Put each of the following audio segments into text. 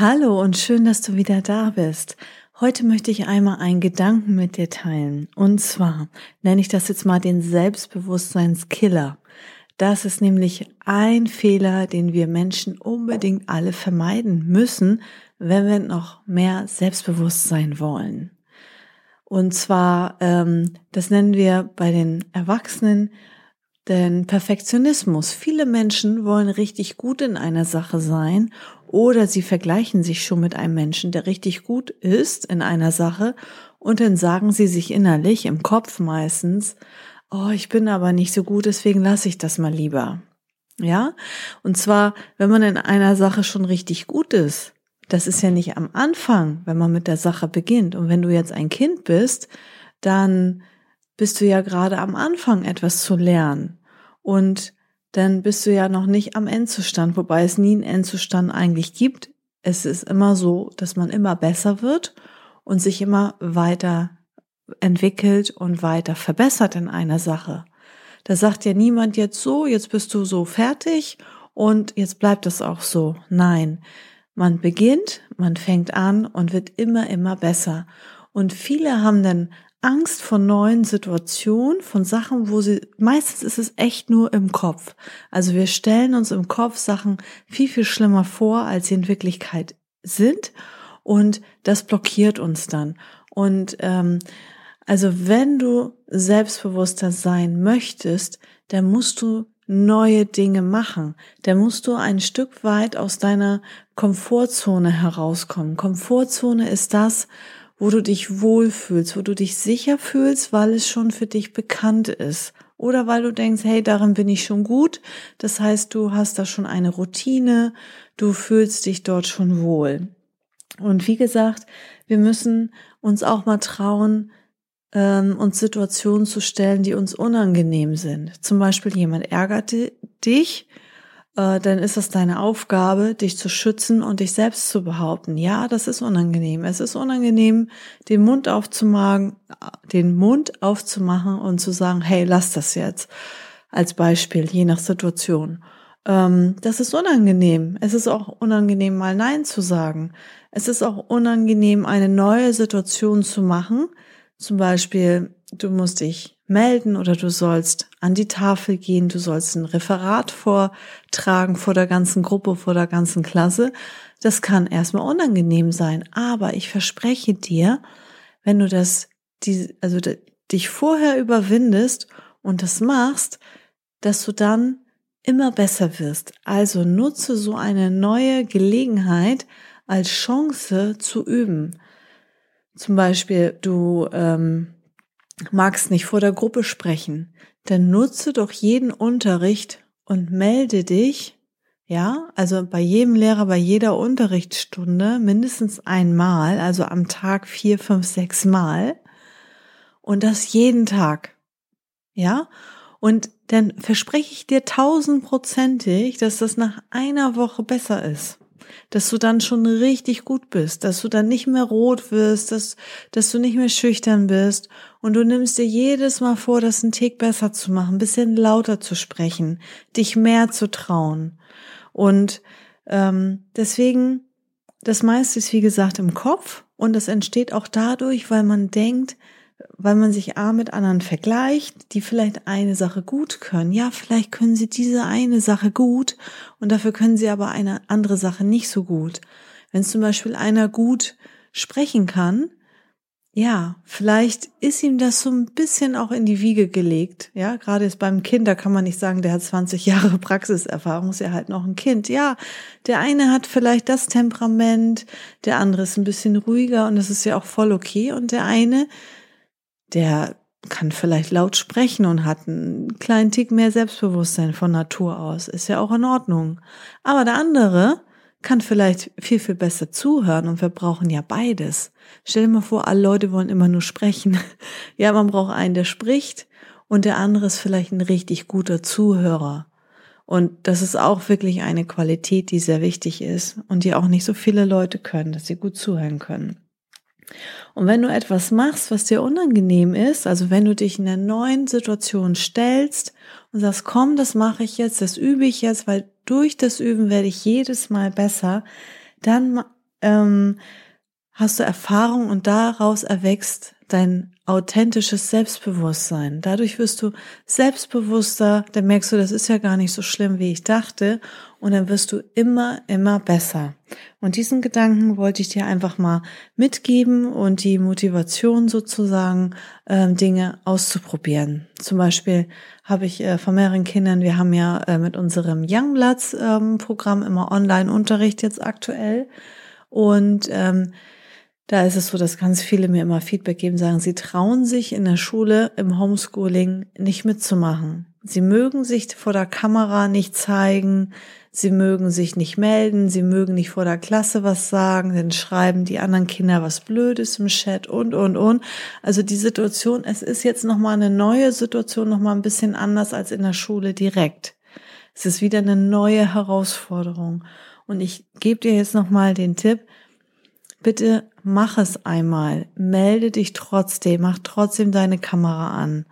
Hallo und schön, dass du wieder da bist. Heute möchte ich einmal einen Gedanken mit dir teilen. Und zwar nenne ich das jetzt mal den Selbstbewusstseinskiller. Das ist nämlich ein Fehler, den wir Menschen unbedingt alle vermeiden müssen, wenn wir noch mehr Selbstbewusstsein wollen. Und zwar, ähm, das nennen wir bei den Erwachsenen den Perfektionismus. Viele Menschen wollen richtig gut in einer Sache sein oder sie vergleichen sich schon mit einem Menschen, der richtig gut ist in einer Sache und dann sagen sie sich innerlich, im Kopf meistens, oh, ich bin aber nicht so gut, deswegen lasse ich das mal lieber. Ja? Und zwar, wenn man in einer Sache schon richtig gut ist, das ist ja nicht am Anfang, wenn man mit der Sache beginnt. Und wenn du jetzt ein Kind bist, dann bist du ja gerade am Anfang etwas zu lernen. Und dann bist du ja noch nicht am Endzustand, wobei es nie einen Endzustand eigentlich gibt. Es ist immer so, dass man immer besser wird und sich immer weiter entwickelt und weiter verbessert in einer Sache. Da sagt ja niemand jetzt so, jetzt bist du so fertig und jetzt bleibt es auch so. Nein, man beginnt, man fängt an und wird immer, immer besser. Und viele haben dann Angst vor neuen Situationen, von Sachen, wo sie, meistens ist es echt nur im Kopf. Also wir stellen uns im Kopf Sachen viel, viel schlimmer vor, als sie in Wirklichkeit sind. Und das blockiert uns dann. Und ähm, also wenn du selbstbewusster sein möchtest, dann musst du neue Dinge machen. Dann musst du ein Stück weit aus deiner Komfortzone herauskommen. Komfortzone ist das, wo du dich wohlfühlst, wo du dich sicher fühlst, weil es schon für dich bekannt ist. Oder weil du denkst, hey, darin bin ich schon gut. Das heißt, du hast da schon eine Routine, du fühlst dich dort schon wohl. Und wie gesagt, wir müssen uns auch mal trauen, ähm, uns Situationen zu stellen, die uns unangenehm sind. Zum Beispiel jemand ärgert dich äh, dann ist es deine Aufgabe, dich zu schützen und dich selbst zu behaupten. Ja, das ist unangenehm. Es ist unangenehm, den Mund aufzumachen, den Mund aufzumachen und zu sagen, hey, lass das jetzt. Als Beispiel, je nach Situation. Ähm, das ist unangenehm. Es ist auch unangenehm, mal Nein zu sagen. Es ist auch unangenehm, eine neue Situation zu machen. Zum Beispiel, du musst dich melden oder du sollst an die Tafel gehen, du sollst ein Referat vortragen vor der ganzen Gruppe, vor der ganzen Klasse. Das kann erstmal unangenehm sein, aber ich verspreche dir, wenn du das, die, also dich vorher überwindest und das machst, dass du dann immer besser wirst. Also nutze so eine neue Gelegenheit als Chance zu üben. Zum Beispiel, du ähm, magst nicht vor der Gruppe sprechen, dann nutze doch jeden Unterricht und melde dich, ja, also bei jedem Lehrer, bei jeder Unterrichtsstunde mindestens einmal, also am Tag vier, fünf, sechs Mal. Und das jeden Tag, ja, und dann verspreche ich dir tausendprozentig, dass das nach einer Woche besser ist dass du dann schon richtig gut bist, dass du dann nicht mehr rot wirst, dass, dass du nicht mehr schüchtern bist und du nimmst dir jedes Mal vor, das einen Tick besser zu machen, ein bisschen lauter zu sprechen, dich mehr zu trauen. Und ähm, deswegen, das meiste ist wie gesagt im Kopf und das entsteht auch dadurch, weil man denkt, weil man sich A mit anderen vergleicht, die vielleicht eine Sache gut können. Ja, vielleicht können sie diese eine Sache gut und dafür können sie aber eine andere Sache nicht so gut. Wenn zum Beispiel einer gut sprechen kann, ja, vielleicht ist ihm das so ein bisschen auch in die Wiege gelegt. Ja, gerade jetzt beim Kind, da kann man nicht sagen, der hat 20 Jahre Praxiserfahrung, ist ja halt noch ein Kind. Ja, der eine hat vielleicht das Temperament, der andere ist ein bisschen ruhiger und das ist ja auch voll okay. Und der eine, der kann vielleicht laut sprechen und hat einen kleinen Tick mehr Selbstbewusstsein von Natur aus. Ist ja auch in Ordnung. Aber der andere, kann vielleicht viel, viel besser zuhören und wir brauchen ja beides. Stell dir mal vor, alle Leute wollen immer nur sprechen. Ja, man braucht einen, der spricht und der andere ist vielleicht ein richtig guter Zuhörer. Und das ist auch wirklich eine Qualität, die sehr wichtig ist und die auch nicht so viele Leute können, dass sie gut zuhören können. Und wenn du etwas machst, was dir unangenehm ist, also wenn du dich in einer neuen Situation stellst und sagst, komm, das mache ich jetzt, das übe ich jetzt, weil durch das Üben werde ich jedes Mal besser, dann ähm, hast du Erfahrung und daraus erwächst dein authentisches Selbstbewusstsein. Dadurch wirst du selbstbewusster, dann merkst du, das ist ja gar nicht so schlimm, wie ich dachte, und dann wirst du immer, immer besser. Und diesen Gedanken wollte ich dir einfach mal mitgeben und die Motivation sozusagen, ähm, Dinge auszuprobieren. Zum Beispiel habe ich äh, von mehreren Kindern, wir haben ja äh, mit unserem Youngblatts-Programm ähm, immer Online-Unterricht jetzt aktuell. Und ähm, da ist es so, dass ganz viele mir immer Feedback geben, sagen, sie trauen sich in der Schule im Homeschooling nicht mitzumachen. Sie mögen sich vor der Kamera nicht zeigen, sie mögen sich nicht melden, sie mögen nicht vor der Klasse was sagen, dann schreiben die anderen Kinder was Blödes im Chat und, und, und. Also die Situation, es ist jetzt nochmal eine neue Situation, nochmal ein bisschen anders als in der Schule direkt. Es ist wieder eine neue Herausforderung. Und ich gebe dir jetzt nochmal den Tipp, bitte mach es einmal, melde dich trotzdem, mach trotzdem deine Kamera an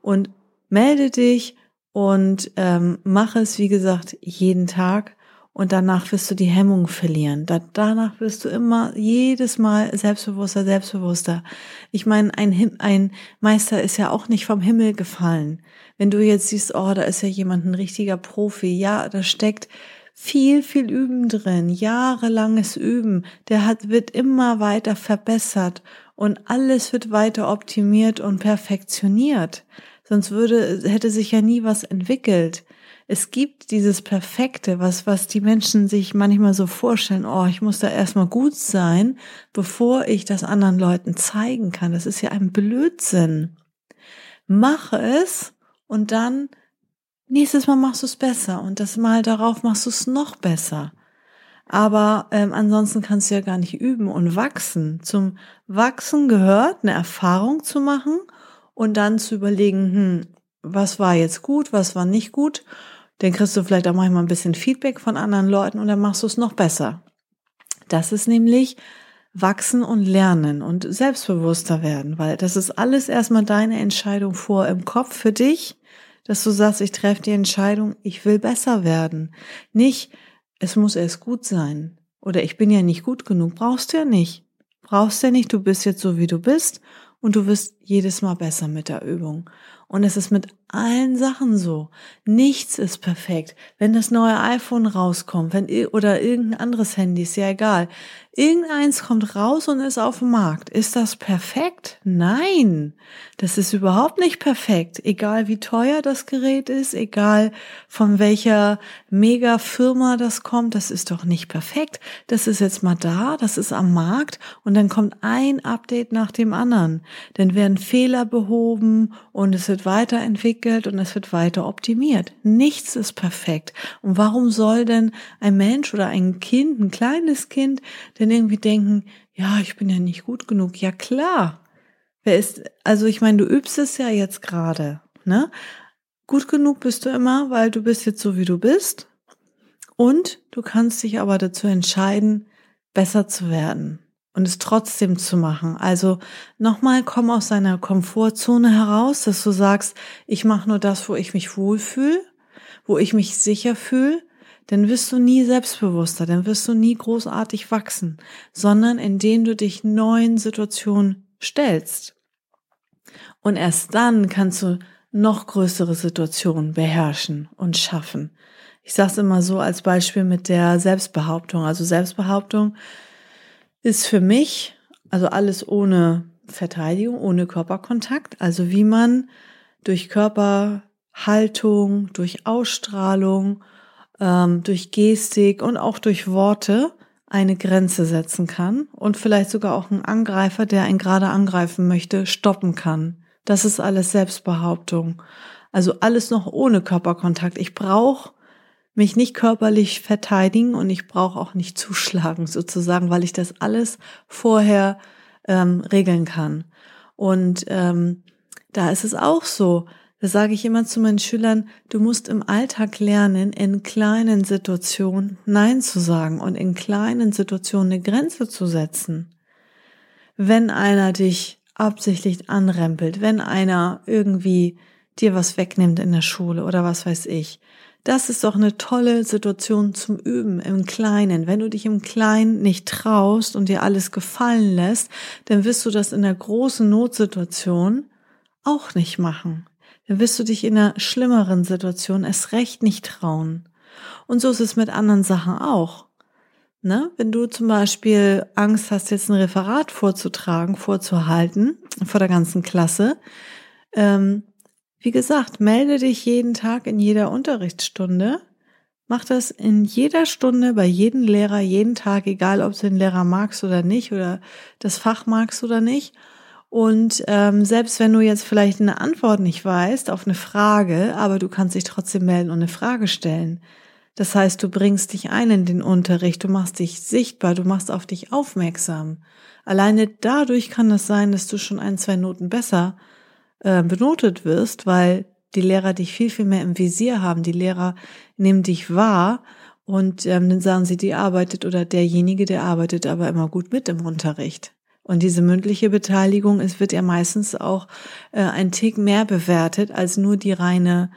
und melde dich und ähm, mach es, wie gesagt, jeden Tag und danach wirst du die Hemmung verlieren. Da, danach wirst du immer jedes Mal selbstbewusster, selbstbewusster. Ich meine, ein, ein Meister ist ja auch nicht vom Himmel gefallen. Wenn du jetzt siehst, oh, da ist ja jemand ein richtiger Profi, ja, da steckt viel, viel Üben drin, jahrelanges Üben. Der hat, wird immer weiter verbessert und alles wird weiter optimiert und perfektioniert. Sonst würde, hätte sich ja nie was entwickelt. Es gibt dieses Perfekte, was, was die Menschen sich manchmal so vorstellen. Oh, ich muss da erstmal gut sein, bevor ich das anderen Leuten zeigen kann. Das ist ja ein Blödsinn. Mache es und dann nächstes Mal machst du es besser und das Mal darauf machst du es noch besser. Aber ähm, ansonsten kannst du ja gar nicht üben und wachsen. Zum Wachsen gehört, eine Erfahrung zu machen und dann zu überlegen, hm, was war jetzt gut, was war nicht gut. Dann kriegst du vielleicht auch manchmal ein bisschen Feedback von anderen Leuten und dann machst du es noch besser. Das ist nämlich wachsen und lernen und selbstbewusster werden, weil das ist alles erstmal deine Entscheidung vor im Kopf für dich dass du sagst, ich treffe die Entscheidung, ich will besser werden. Nicht, es muss erst gut sein. Oder ich bin ja nicht gut genug. Brauchst du ja nicht. Brauchst du ja nicht. Du bist jetzt so, wie du bist. Und du wirst jedes Mal besser mit der Übung. Und es ist mit allen Sachen so. Nichts ist perfekt. Wenn das neue iPhone rauskommt, wenn, oder irgendein anderes Handy, ist ja egal. Irgendeins kommt raus und ist auf dem Markt. Ist das perfekt? Nein, das ist überhaupt nicht perfekt. Egal wie teuer das Gerät ist, egal von welcher Mega-Firma das kommt, das ist doch nicht perfekt. Das ist jetzt mal da, das ist am Markt und dann kommt ein Update nach dem anderen. Dann werden Fehler behoben und es wird weiterentwickelt und es wird weiter optimiert. Nichts ist perfekt. Und warum soll denn ein Mensch oder ein Kind, ein kleines Kind, denn irgendwie denken, ja, ich bin ja nicht gut genug. Ja klar. Wer ist, also ich meine, du übst es ja jetzt gerade, ne? Gut genug bist du immer, weil du bist jetzt so, wie du bist. Und du kannst dich aber dazu entscheiden, besser zu werden und es trotzdem zu machen. Also nochmal, komm aus deiner Komfortzone heraus, dass du sagst, ich mache nur das, wo ich mich wohlfühle, wo ich mich sicher fühle dann wirst du nie selbstbewusster, dann wirst du nie großartig wachsen, sondern indem du dich neuen Situationen stellst. Und erst dann kannst du noch größere Situationen beherrschen und schaffen. Ich sage es immer so als Beispiel mit der Selbstbehauptung. Also Selbstbehauptung ist für mich, also alles ohne Verteidigung, ohne Körperkontakt, also wie man durch Körperhaltung, durch Ausstrahlung ähm, durch Gestik und auch durch Worte eine Grenze setzen kann und vielleicht sogar auch einen Angreifer, der einen gerade angreifen möchte, stoppen kann. Das ist alles Selbstbehauptung. Also alles noch ohne Körperkontakt. Ich brauche mich nicht körperlich verteidigen und ich brauche auch nicht zuschlagen sozusagen, weil ich das alles vorher ähm, regeln kann. Und ähm, da ist es auch so. Da sage ich immer zu meinen Schülern, du musst im Alltag lernen, in kleinen Situationen Nein zu sagen und in kleinen Situationen eine Grenze zu setzen. Wenn einer dich absichtlich anrempelt, wenn einer irgendwie dir was wegnimmt in der Schule oder was weiß ich, das ist doch eine tolle Situation zum Üben im Kleinen. Wenn du dich im Kleinen nicht traust und dir alles gefallen lässt, dann wirst du das in der großen Notsituation auch nicht machen. Dann wirst du dich in einer schlimmeren Situation erst recht nicht trauen. Und so ist es mit anderen Sachen auch. Ne? Wenn du zum Beispiel Angst hast, jetzt ein Referat vorzutragen, vorzuhalten vor der ganzen Klasse, ähm, wie gesagt, melde dich jeden Tag in jeder Unterrichtsstunde. Mach das in jeder Stunde bei jedem Lehrer, jeden Tag, egal ob du den Lehrer magst oder nicht oder das Fach magst oder nicht. Und ähm, selbst wenn du jetzt vielleicht eine Antwort nicht weißt auf eine Frage, aber du kannst dich trotzdem melden und eine Frage stellen. Das heißt, du bringst dich ein in den Unterricht, du machst dich sichtbar, du machst auf dich aufmerksam. Alleine dadurch kann es sein, dass du schon ein, zwei Noten besser äh, benotet wirst, weil die Lehrer dich viel, viel mehr im Visier haben. Die Lehrer nehmen dich wahr und ähm, dann sagen sie, die arbeitet oder derjenige, der arbeitet aber immer gut mit im Unterricht. Und diese mündliche Beteiligung, es wird ja meistens auch äh, ein Tick mehr bewertet als nur die reine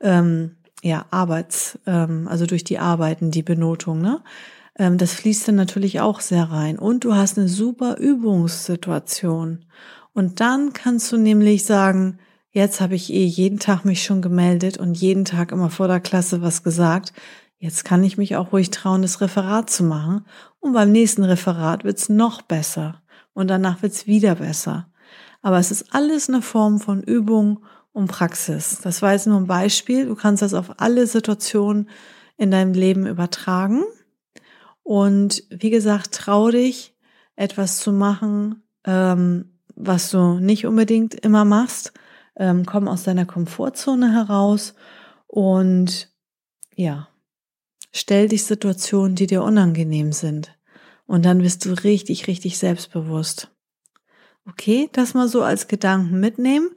ähm, ja, Arbeits, ähm, also durch die Arbeiten, die Benotung, ne? Ähm, das fließt dann natürlich auch sehr rein. Und du hast eine super Übungssituation. Und dann kannst du nämlich sagen, jetzt habe ich eh jeden Tag mich schon gemeldet und jeden Tag immer vor der Klasse was gesagt. Jetzt kann ich mich auch ruhig trauen, das Referat zu machen. Und beim nächsten Referat wird's noch besser. Und danach wird's wieder besser. Aber es ist alles eine Form von Übung und Praxis. Das war jetzt nur ein Beispiel. Du kannst das auf alle Situationen in deinem Leben übertragen. Und wie gesagt, trau dich, etwas zu machen, ähm, was du nicht unbedingt immer machst. Ähm, komm aus deiner Komfortzone heraus und ja, stell dich Situationen, die dir unangenehm sind. Und dann wirst du richtig, richtig selbstbewusst. Okay, das mal so als Gedanken mitnehmen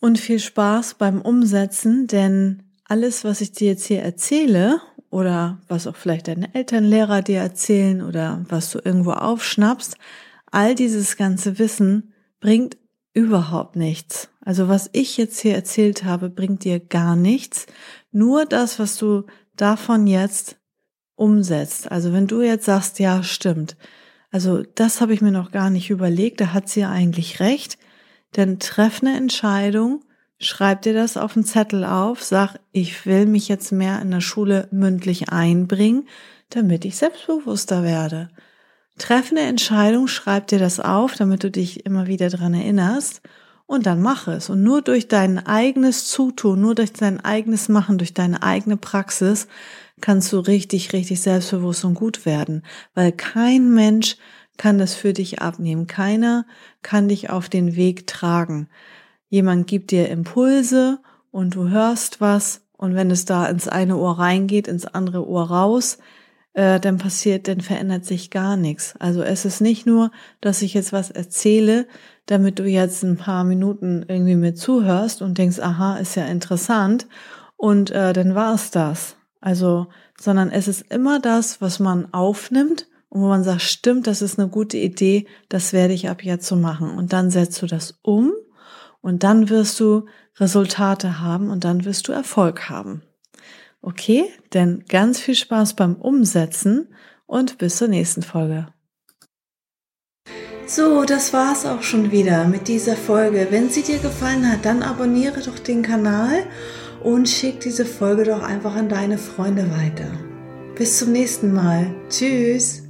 und viel Spaß beim Umsetzen, denn alles, was ich dir jetzt hier erzähle oder was auch vielleicht deine Eltern, Lehrer dir erzählen oder was du irgendwo aufschnappst, all dieses ganze Wissen bringt überhaupt nichts. Also was ich jetzt hier erzählt habe, bringt dir gar nichts. Nur das, was du davon jetzt umsetzt. Also wenn du jetzt sagst, ja, stimmt. Also das habe ich mir noch gar nicht überlegt, da hat sie ja eigentlich recht. Dann treff eine Entscheidung, schreib dir das auf den Zettel auf, sag, ich will mich jetzt mehr in der Schule mündlich einbringen, damit ich selbstbewusster werde. Treffe eine Entscheidung, schreib dir das auf, damit du dich immer wieder dran erinnerst und dann mach es. Und nur durch dein eigenes Zutun, nur durch dein eigenes Machen, durch deine eigene Praxis kannst du richtig, richtig selbstbewusst und gut werden, weil kein Mensch kann das für dich abnehmen. Keiner kann dich auf den Weg tragen. Jemand gibt dir Impulse und du hörst was und wenn es da ins eine Ohr reingeht, ins andere Ohr raus, äh, dann passiert, dann verändert sich gar nichts. Also es ist nicht nur, dass ich jetzt was erzähle, damit du jetzt ein paar Minuten irgendwie mir zuhörst und denkst, aha, ist ja interessant und äh, dann war es das. Also, sondern es ist immer das, was man aufnimmt und wo man sagt, stimmt, das ist eine gute Idee, das werde ich ab jetzt so machen. Und dann setzt du das um und dann wirst du Resultate haben und dann wirst du Erfolg haben. Okay, denn ganz viel Spaß beim Umsetzen und bis zur nächsten Folge. So, das war's auch schon wieder mit dieser Folge. Wenn sie dir gefallen hat, dann abonniere doch den Kanal und schick diese Folge doch einfach an deine Freunde weiter. Bis zum nächsten Mal. Tschüss.